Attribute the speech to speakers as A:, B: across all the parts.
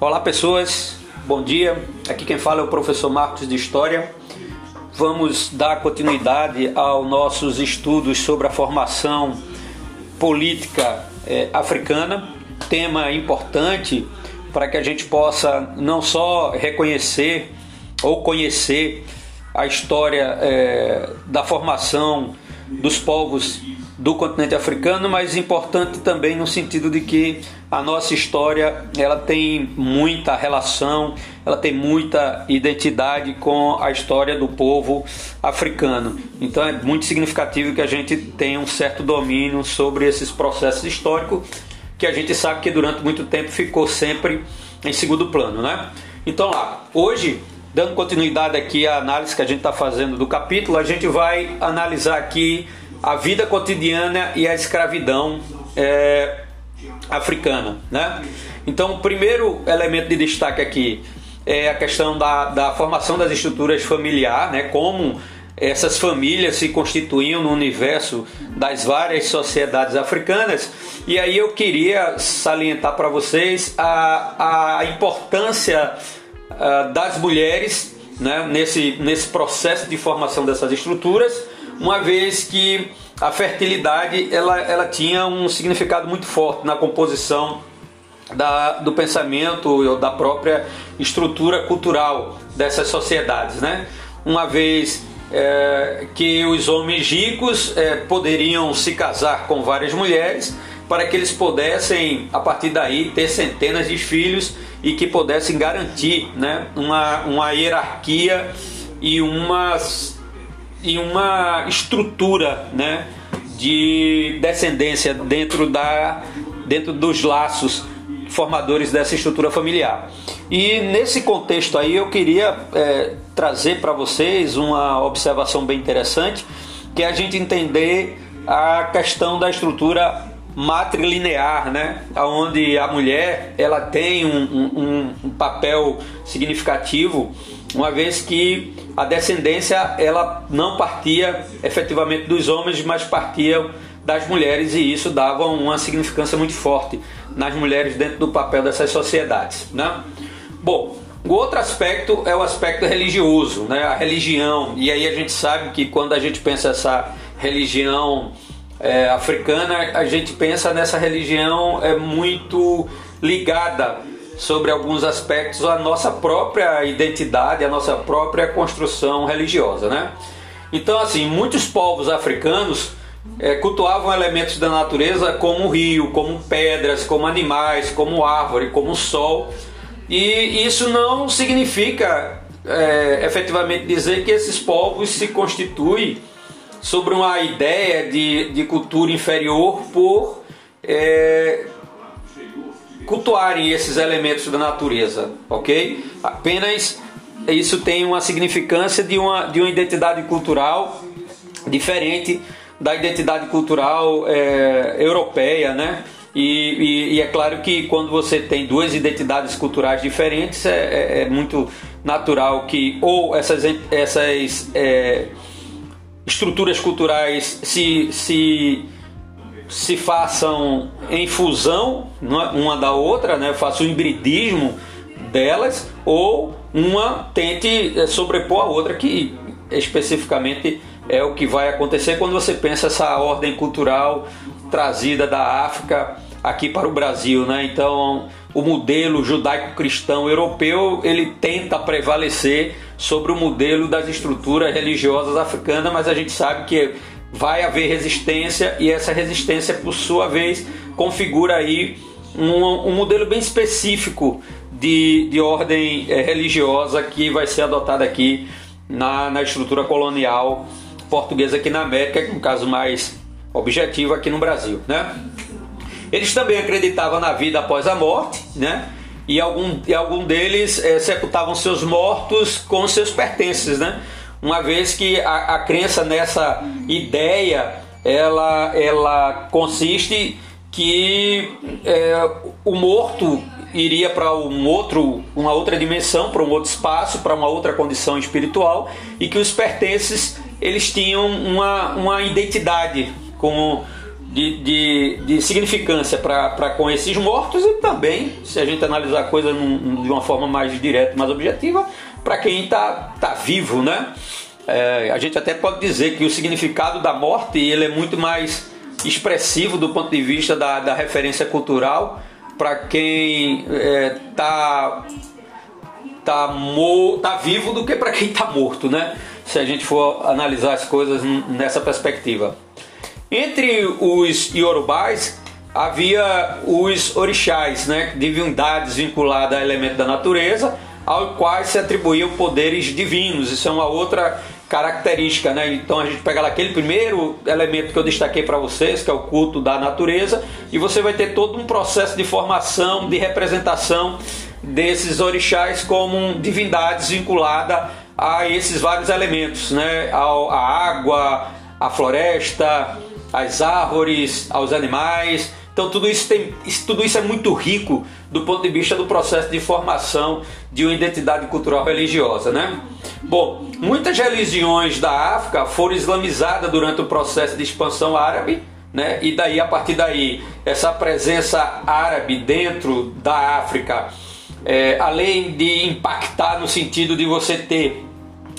A: Olá pessoas, bom dia. Aqui quem fala é o professor Marcos de História. Vamos dar continuidade aos nossos estudos sobre a formação política eh, africana, tema importante para que a gente possa não só reconhecer ou conhecer a história eh, da formação dos povos do continente africano, mas importante também no sentido de que a nossa história ela tem muita relação, ela tem muita identidade com a história do povo africano. Então é muito significativo que a gente tenha um certo domínio sobre esses processos históricos que a gente sabe que durante muito tempo ficou sempre em segundo plano, né? Então lá, hoje dando continuidade aqui à análise que a gente está fazendo do capítulo, a gente vai analisar aqui a vida cotidiana e a escravidão é, africana. Né? Então, o primeiro elemento de destaque aqui é a questão da, da formação das estruturas familiares, né? como essas famílias se constituíam no universo das várias sociedades africanas. E aí eu queria salientar para vocês a, a importância uh, das mulheres né? nesse, nesse processo de formação dessas estruturas uma vez que a fertilidade ela, ela tinha um significado muito forte na composição da, do pensamento da própria estrutura cultural dessas sociedades, né? Uma vez é, que os homens ricos é, poderiam se casar com várias mulheres para que eles pudessem, a partir daí, ter centenas de filhos e que pudessem garantir né, uma, uma hierarquia e uma e uma estrutura né, de descendência dentro, da, dentro dos laços formadores dessa estrutura familiar. E nesse contexto aí eu queria é, trazer para vocês uma observação bem interessante, que é a gente entender a questão da estrutura matrilinear, né? onde a mulher ela tem um, um, um papel significativo uma vez que a descendência ela não partia efetivamente dos homens, mas partia das mulheres e isso dava uma significância muito forte nas mulheres dentro do papel dessas sociedades, né? Bom, o outro aspecto é o aspecto religioso, né? A religião e aí a gente sabe que quando a gente pensa essa religião é, africana, a gente pensa nessa religião é muito ligada sobre alguns aspectos a nossa própria identidade, a nossa própria construção religiosa, né? Então, assim, muitos povos africanos é, cultuavam elementos da natureza como rio, como pedras, como animais, como árvore, como sol, e isso não significa é, efetivamente dizer que esses povos se constituem sobre uma ideia de, de cultura inferior por é, cultuarem esses elementos da natureza, ok? Apenas isso tem uma significância de uma, de uma identidade cultural diferente da identidade cultural é, europeia, né? E, e, e, é claro que quando você tem duas identidades culturais diferentes, é, é, é muito natural que ou essas, essas é, estruturas culturais se, se se façam em fusão uma da outra, né? faça o hibridismo delas, ou uma tente eh, sobrepor a outra, que especificamente é o que vai acontecer quando você pensa essa ordem cultural trazida da África aqui para o Brasil, né? Então, o modelo judaico-cristão europeu ele tenta prevalecer sobre o modelo das estruturas religiosas africanas, mas a gente sabe que vai haver resistência e essa resistência, por sua vez, configura aí um, um modelo bem específico de, de ordem é, religiosa que vai ser adotada aqui na, na estrutura colonial portuguesa aqui na América, que é um caso mais objetivo aqui no Brasil, né? Eles também acreditavam na vida após a morte, né? E algum, e algum deles é, sepultavam seus mortos com seus pertences, né? Uma vez que a, a crença nessa ideia ela, ela consiste que é, o morto iria para um outro, uma outra dimensão, para um outro espaço, para uma outra condição espiritual e que os pertences eles tinham uma, uma identidade com, de, de, de significância para com esses mortos e também, se a gente analisar a coisa num, de uma forma mais direta, mais objetiva, para quem está tá vivo, né? É, a gente até pode dizer que o significado da morte ele é muito mais expressivo do ponto de vista da, da referência cultural para quem está é, tá, tá, tá vivo do que para quem está morto, né? Se a gente for analisar as coisas nessa perspectiva. Entre os iorubais havia os orixás, né, divindades vinculadas a elementos da natureza, ao quais se atribuíam poderes divinos. Isso é uma outra característica, né? Então a gente pega lá aquele primeiro elemento que eu destaquei para vocês, que é o culto da natureza, e você vai ter todo um processo de formação, de representação desses orixás como divindades vinculadas a esses vários elementos, né? A, água, a floresta, as árvores, aos animais. Então tudo isso, tem, tudo isso é muito rico do ponto de vista do processo de formação de uma identidade cultural religiosa, né? Bom, muitas religiões da África foram islamizadas durante o processo de expansão árabe, né? E daí a partir daí essa presença árabe dentro da África, é, além de impactar no sentido de você ter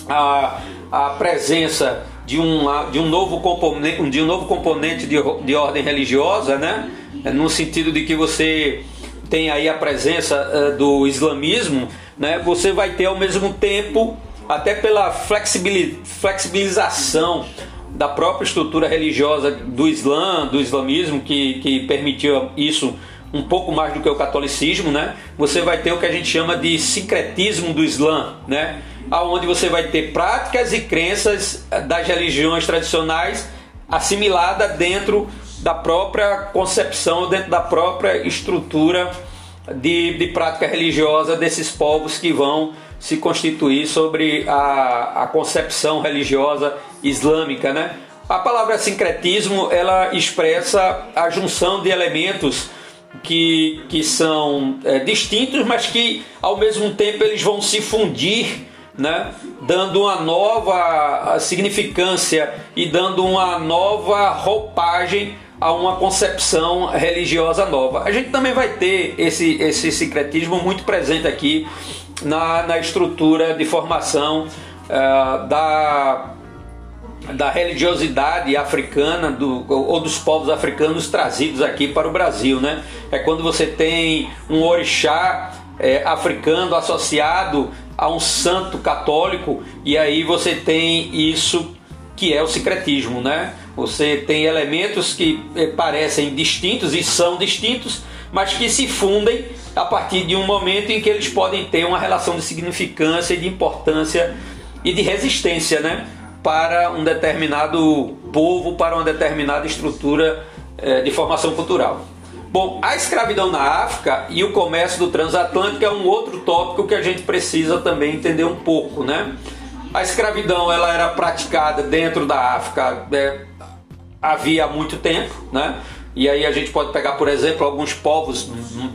A: a, a presença de um, de um novo componente, de um novo componente de, de ordem religiosa, né? É, no sentido de que você tem aí a presença uh, do islamismo, né? Você vai ter ao mesmo tempo, até pela flexibilização da própria estrutura religiosa do Islã, do islamismo, que, que permitiu isso um pouco mais do que o catolicismo, né? Você vai ter o que a gente chama de sincretismo do Islã, né? aonde você vai ter práticas e crenças das religiões tradicionais assimilada dentro da própria concepção, dentro da própria estrutura de, de prática religiosa desses povos que vão se constituir sobre a, a concepção religiosa islâmica, né? A palavra sincretismo ela expressa a junção de elementos que, que são é, distintos, mas que ao mesmo tempo eles vão se fundir né? dando uma nova significância e dando uma nova roupagem a uma concepção religiosa nova. A gente também vai ter esse, esse secretismo muito presente aqui na, na estrutura de formação uh, da, da religiosidade africana do, ou dos povos africanos trazidos aqui para o Brasil. Né? É quando você tem um orixá é, africano associado a um santo católico e aí você tem isso que é o secretismo, né? Você tem elementos que eh, parecem distintos e são distintos, mas que se fundem a partir de um momento em que eles podem ter uma relação de significância de importância e de resistência, né? Para um determinado povo, para uma determinada estrutura eh, de formação cultural. Bom, a escravidão na África e o comércio do transatlântico é um outro tópico que a gente precisa também entender um pouco, né? A escravidão ela era praticada dentro da África é, havia há muito tempo, né? E aí a gente pode pegar, por exemplo, alguns povos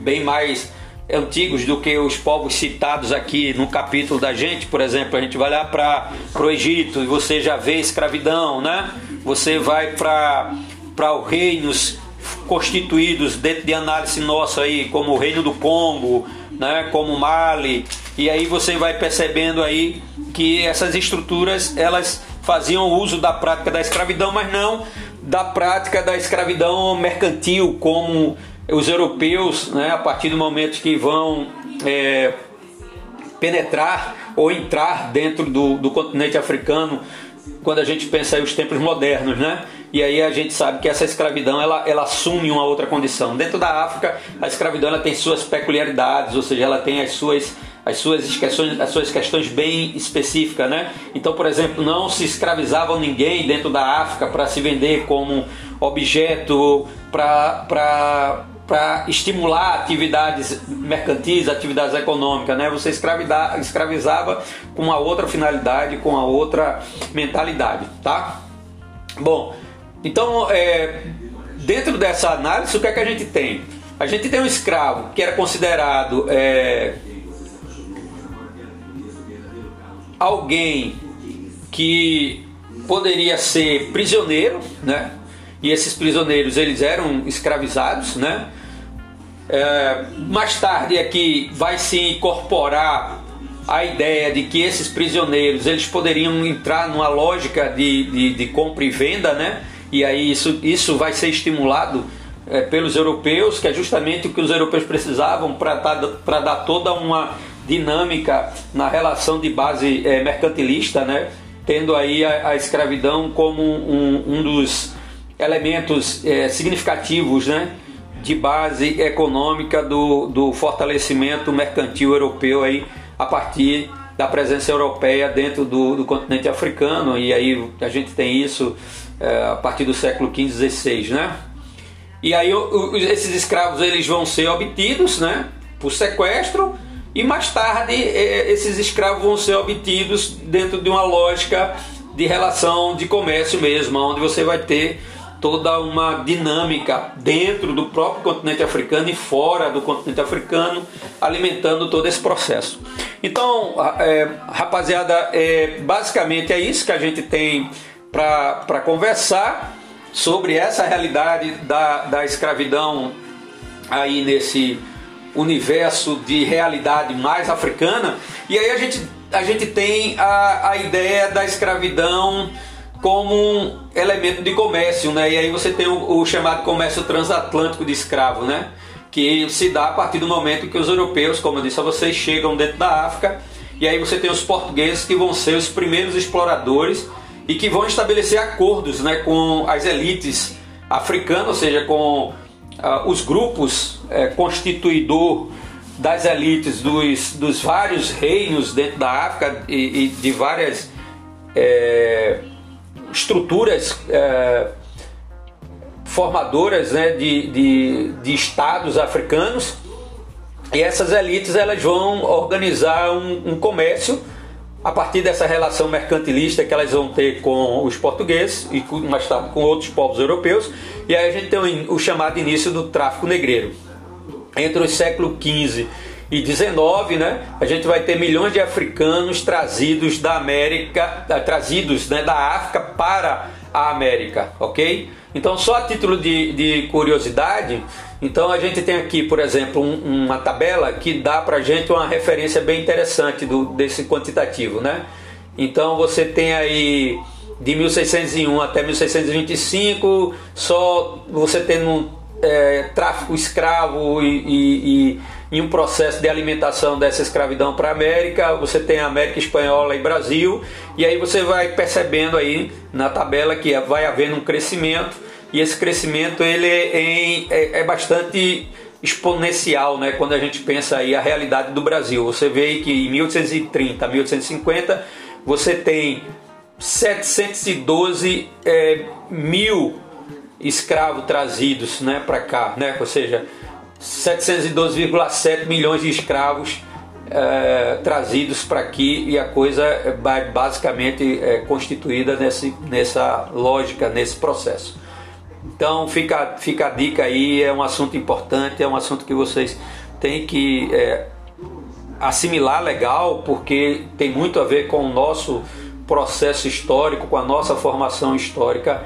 A: bem mais antigos do que os povos citados aqui no capítulo da gente, por exemplo, a gente vai lá para o Egito e você já vê escravidão, né? Você vai para os reinos constituídos dentro de análise nossa aí, como o Reino do Congo, né, como Mali, e aí você vai percebendo aí que essas estruturas elas faziam uso da prática da escravidão, mas não da prática da escravidão mercantil, como os europeus, né, a partir do momento que vão é, penetrar ou entrar dentro do, do continente africano, quando a gente pensa em os tempos modernos, né? E aí a gente sabe que essa escravidão ela, ela assume uma outra condição. Dentro da África, a escravidão ela tem suas peculiaridades, ou seja, ela tem as suas as suas questões, as suas questões bem específicas, né? Então, por exemplo, não se escravizavam ninguém dentro da África para se vender como objeto para para estimular atividades mercantis, atividades econômicas, né? Você escravizava com uma outra finalidade, com uma outra mentalidade, tá? Bom, então, é, dentro dessa análise, o que é que a gente tem? A gente tem um escravo que era considerado é, alguém que poderia ser prisioneiro, né? e esses prisioneiros eles eram escravizados, né? É, mais tarde aqui vai se incorporar a ideia de que esses prisioneiros eles poderiam entrar numa lógica de, de, de compra e venda, né? E aí isso, isso vai ser estimulado é, pelos europeus, que é justamente o que os europeus precisavam para dar, dar toda uma dinâmica na relação de base é, mercantilista, né? tendo aí a, a escravidão como um, um dos elementos é, significativos né? de base econômica do, do fortalecimento mercantil europeu aí, a partir da presença europeia dentro do, do continente africano, e aí a gente tem isso é, a partir do século XV, XVI, né? E aí esses escravos eles vão ser obtidos, né? Por sequestro e mais tarde é, esses escravos vão ser obtidos dentro de uma lógica de relação de comércio mesmo, onde você vai ter toda uma dinâmica dentro do próprio continente africano e fora do continente africano, alimentando todo esse processo. Então, é, rapaziada, é, basicamente é isso que a gente tem para conversar sobre essa realidade da, da escravidão aí nesse universo de realidade mais africana. E aí a gente, a gente tem a, a ideia da escravidão como um elemento de comércio, né? E aí você tem o, o, chamado comércio transatlântico de escravo, né? Que se dá a partir do momento que os europeus, como eu disse a vocês, chegam dentro da África. E aí você tem os portugueses que vão ser os primeiros exploradores e que vão estabelecer acordos né, com as elites africanas, ou seja, com uh, os grupos uh, constituidor das elites dos, dos vários reinos dentro da África e, e de várias é, estruturas é, formadoras né, de, de, de estados africanos. E essas elites elas vão organizar um, um comércio a partir dessa relação mercantilista que elas vão ter com os portugueses e mais tarde com outros povos europeus, e aí a gente tem o chamado início do tráfico negreiro. Entre os séculos XV e XIX, né, a gente vai ter milhões de africanos trazidos da América, trazidos né, da África para a América, ok? Então, só a título de, de curiosidade, então a gente tem aqui, por exemplo, um, uma tabela que dá para a gente uma referência bem interessante do, desse quantitativo, né? Então você tem aí de 1601 até 1625, só você tendo é, tráfico escravo e, e, e, e, um processo de alimentação dessa escravidão para a América, você tem a América Espanhola e Brasil, e aí você vai percebendo aí na tabela que vai havendo um crescimento e esse crescimento ele é, é, é, bastante exponencial, né? Quando a gente pensa aí a realidade do Brasil, você vê que em 1830 a 1850 você tem 712 é, mil escravos trazidos, né, para cá, né? Ou seja, 712,7 milhões de escravos é, trazidos para aqui e a coisa é basicamente é constituída nesse, nessa lógica, nesse processo. Então fica, fica a dica aí, é um assunto importante, é um assunto que vocês têm que é, assimilar legal, porque tem muito a ver com o nosso processo histórico, com a nossa formação histórica,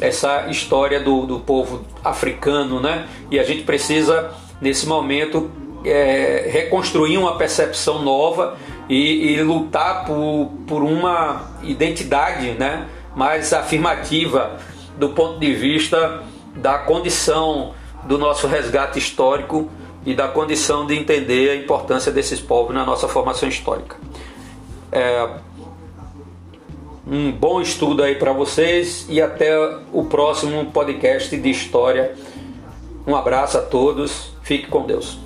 A: essa história do, do povo africano, né? E a gente precisa, nesse momento, é, reconstruir uma percepção nova e, e lutar por, por uma identidade né? mais afirmativa do ponto de vista da condição do nosso resgate histórico e da condição de entender a importância desses povos na nossa formação histórica. É, um bom estudo aí para vocês e até o próximo podcast de história. Um abraço a todos, fique com Deus.